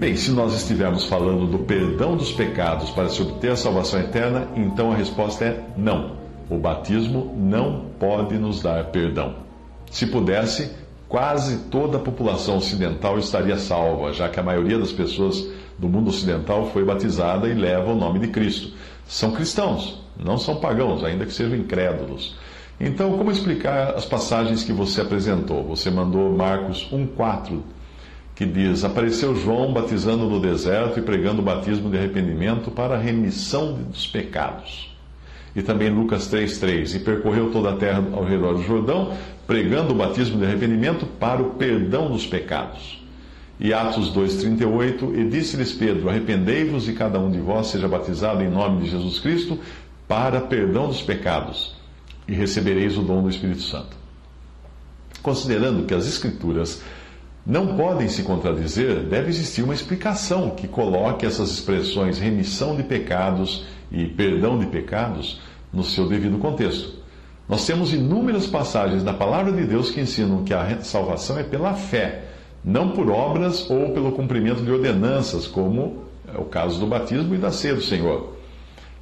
Bem, se nós estivermos falando do perdão dos pecados para se obter a salvação eterna, então a resposta é não. O batismo não pode nos dar perdão. Se pudesse, quase toda a população ocidental estaria salva, já que a maioria das pessoas do mundo ocidental foi batizada e leva o nome de Cristo. São cristãos, não são pagãos, ainda que sejam incrédulos. Então, como explicar as passagens que você apresentou? Você mandou Marcos 1,4 que diz: Apareceu João batizando no deserto e pregando o batismo de arrependimento para a remissão dos pecados. E também Lucas 3,3: E percorreu toda a terra ao redor do Jordão, pregando o batismo de arrependimento para o perdão dos pecados. E Atos 2,38: E disse-lhes Pedro: Arrependei-vos e cada um de vós seja batizado em nome de Jesus Cristo para perdão dos pecados, e recebereis o dom do Espírito Santo. Considerando que as Escrituras não podem se contradizer, deve existir uma explicação que coloque essas expressões remissão de pecados e perdão de pecados no seu devido contexto. Nós temos inúmeras passagens da palavra de Deus que ensinam que a salvação é pela fé, não por obras ou pelo cumprimento de ordenanças, como é o caso do batismo e da ceia do Senhor.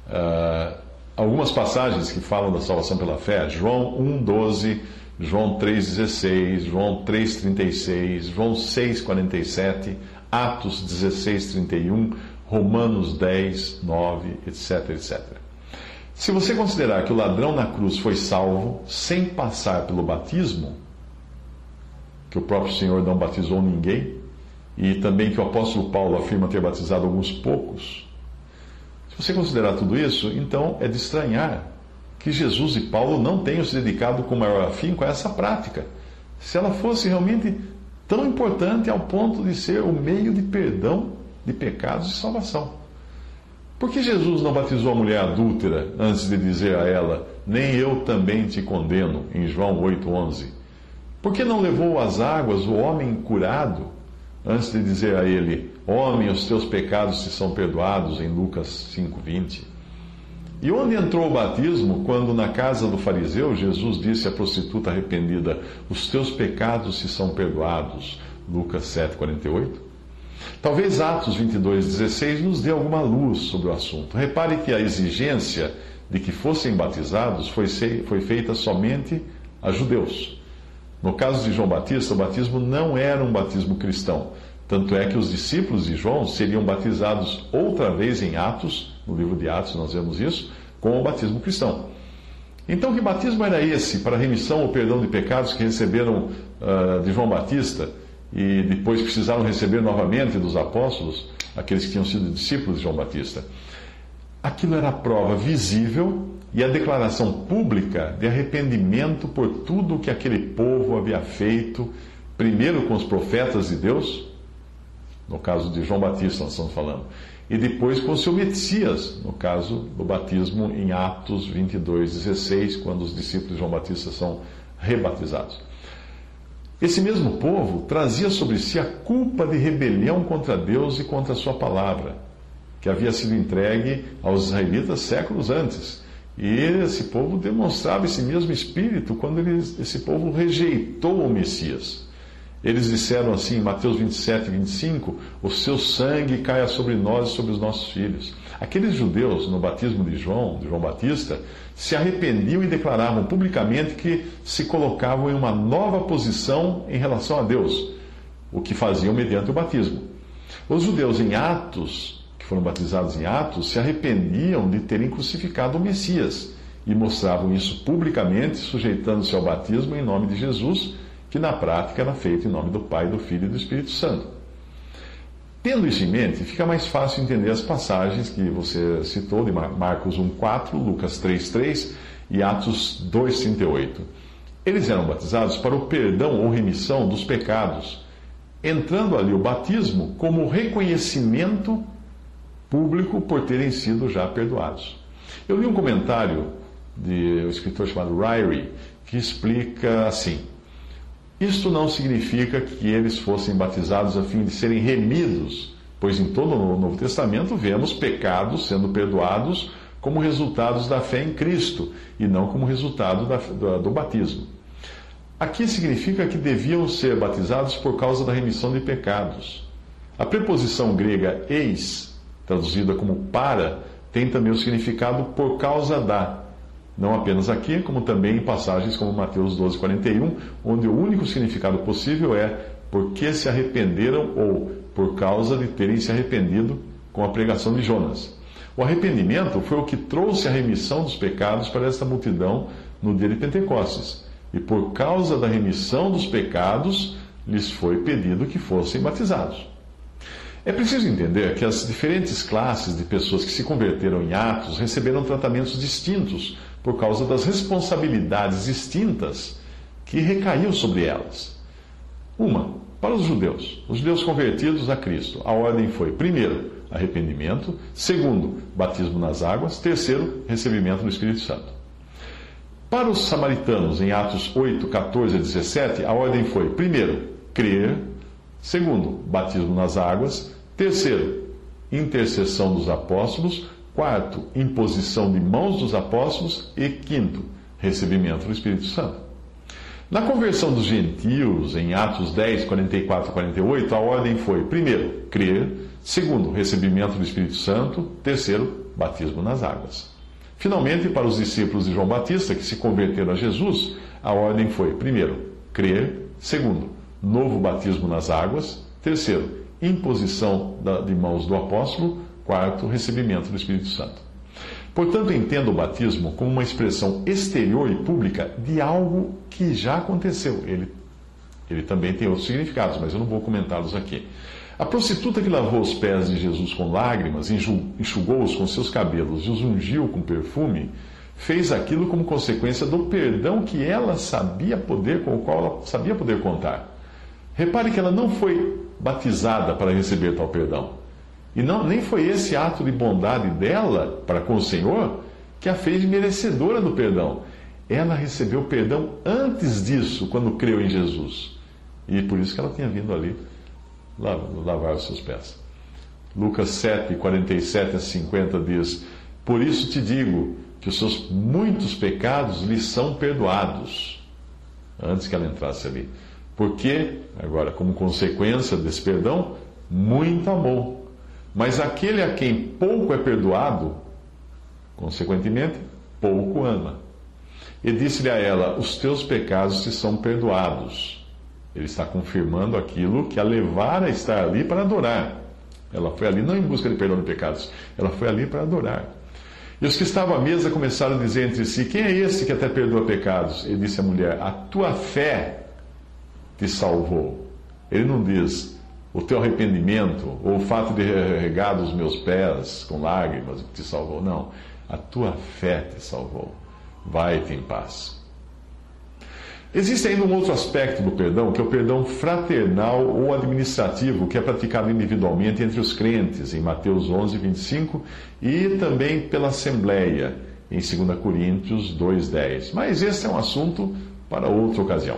Uh, algumas passagens que falam da salvação pela fé, João 1,12 João 3,16, João 3,36, João 6,47, Atos 16,31, Romanos 10, 9, etc, etc. Se você considerar que o ladrão na cruz foi salvo sem passar pelo batismo, que o próprio Senhor não batizou ninguém, e também que o apóstolo Paulo afirma ter batizado alguns poucos, se você considerar tudo isso, então é de estranhar que Jesus e Paulo não tenham se dedicado com maior afinco a essa prática. Se ela fosse realmente tão importante ao ponto de ser o meio de perdão de pecados e salvação. Por que Jesus não batizou a mulher adúltera antes de dizer a ela, nem eu também te condeno, em João 8,11? Por que não levou às águas o homem curado antes de dizer a ele, homem, os teus pecados te são perdoados, em Lucas 5,20? E onde entrou o batismo quando na casa do fariseu Jesus disse à prostituta arrependida: Os teus pecados se são perdoados? Lucas 7,48. Talvez Atos 22,16 nos dê alguma luz sobre o assunto. Repare que a exigência de que fossem batizados foi, foi feita somente a judeus. No caso de João Batista, o batismo não era um batismo cristão. Tanto é que os discípulos de João seriam batizados outra vez em Atos, no livro de Atos nós vemos isso, com o batismo cristão. Então, que batismo era esse para a remissão ou perdão de pecados que receberam uh, de João Batista e depois precisaram receber novamente dos apóstolos, aqueles que tinham sido discípulos de João Batista? Aquilo era a prova visível e a declaração pública de arrependimento por tudo o que aquele povo havia feito, primeiro com os profetas de Deus no caso de João Batista, nós estamos falando. E depois com o seu Messias, no caso do batismo em Atos 22, 16, quando os discípulos de João Batista são rebatizados. Esse mesmo povo trazia sobre si a culpa de rebelião contra Deus e contra a sua palavra, que havia sido entregue aos israelitas séculos antes. E esse povo demonstrava esse mesmo espírito quando esse povo rejeitou o Messias. Eles disseram assim em Mateus 27, 25: O seu sangue caia sobre nós e sobre os nossos filhos. Aqueles judeus, no batismo de João, de João Batista, se arrependiam e declaravam publicamente que se colocavam em uma nova posição em relação a Deus, o que faziam mediante o batismo. Os judeus em Atos, que foram batizados em Atos, se arrependiam de terem crucificado o Messias e mostravam isso publicamente, sujeitando-se ao batismo em nome de Jesus que na prática era feito em nome do Pai, do Filho e do Espírito Santo. Tendo isso em mente, fica mais fácil entender as passagens que você citou de Marcos 1,4, Lucas 3,3 e Atos 2,38. Eles eram batizados para o perdão ou remissão dos pecados, entrando ali o batismo como reconhecimento público por terem sido já perdoados. Eu li um comentário de um escritor chamado Ryrie que explica assim. Isto não significa que eles fossem batizados a fim de serem remidos, pois em todo o Novo Testamento vemos pecados sendo perdoados como resultados da fé em Cristo e não como resultado da, do, do batismo. Aqui significa que deviam ser batizados por causa da remissão de pecados. A preposição grega eis, traduzida como para, tem também o significado por causa da. Não apenas aqui, como também em passagens como Mateus 12, 41, onde o único significado possível é porque se arrependeram ou por causa de terem se arrependido com a pregação de Jonas. O arrependimento foi o que trouxe a remissão dos pecados para esta multidão no dia de Pentecostes. E por causa da remissão dos pecados, lhes foi pedido que fossem batizados. É preciso entender que as diferentes classes de pessoas que se converteram em Atos receberam tratamentos distintos por causa das responsabilidades distintas que recaiu sobre elas. Uma, para os judeus, os judeus convertidos a Cristo, a ordem foi: primeiro, arrependimento, segundo, batismo nas águas, terceiro, recebimento do Espírito Santo. Para os samaritanos, em Atos 8, 14 a 17, a ordem foi: primeiro, crer, segundo, batismo nas águas, terceiro, intercessão dos apóstolos, Quarto, imposição de mãos dos apóstolos. E quinto, recebimento do Espírito Santo. Na conversão dos gentios, em Atos 10, 44 e 48, a ordem foi: primeiro, crer, segundo, recebimento do Espírito Santo, terceiro, batismo nas águas. Finalmente, para os discípulos de João Batista que se converteram a Jesus, a ordem foi: primeiro, crer, segundo, novo batismo nas águas, terceiro, imposição de mãos do apóstolo, Quarto, recebimento do Espírito Santo. Portanto, entenda o batismo como uma expressão exterior e pública de algo que já aconteceu. Ele, ele também tem outros significados, mas eu não vou comentá-los aqui. A prostituta que lavou os pés de Jesus com lágrimas, enxugou-os com seus cabelos e os ungiu com perfume, fez aquilo como consequência do perdão que ela sabia poder, com o qual ela sabia poder contar. Repare que ela não foi batizada para receber tal perdão. E não, nem foi esse ato de bondade dela para com o Senhor que a fez merecedora do perdão. Ela recebeu perdão antes disso, quando creu em Jesus. E por isso que ela tinha vindo ali lavar os seus pés. Lucas 7, 47 a 50 diz: Por isso te digo que os seus muitos pecados lhe são perdoados. Antes que ela entrasse ali. Porque, agora, como consequência desse perdão, muito amor. Mas aquele a quem pouco é perdoado, consequentemente, pouco ama. E disse-lhe a ela: Os teus pecados te são perdoados. Ele está confirmando aquilo que a levara a estar ali para adorar. Ela foi ali não em busca de perdão de pecados, ela foi ali para adorar. E os que estavam à mesa começaram a dizer entre si: Quem é esse que até perdoa pecados? Ele disse à mulher: A tua fé te salvou. Ele não diz: o teu arrependimento, ou o fato de regar os meus pés com lágrimas te salvou. Não, a tua fé te salvou. Vai-te em paz. Existe ainda um outro aspecto do perdão, que é o perdão fraternal ou administrativo, que é praticado individualmente entre os crentes, em Mateus 11, 25, e também pela Assembleia, em 2 Coríntios 2, 10. Mas esse é um assunto para outra ocasião.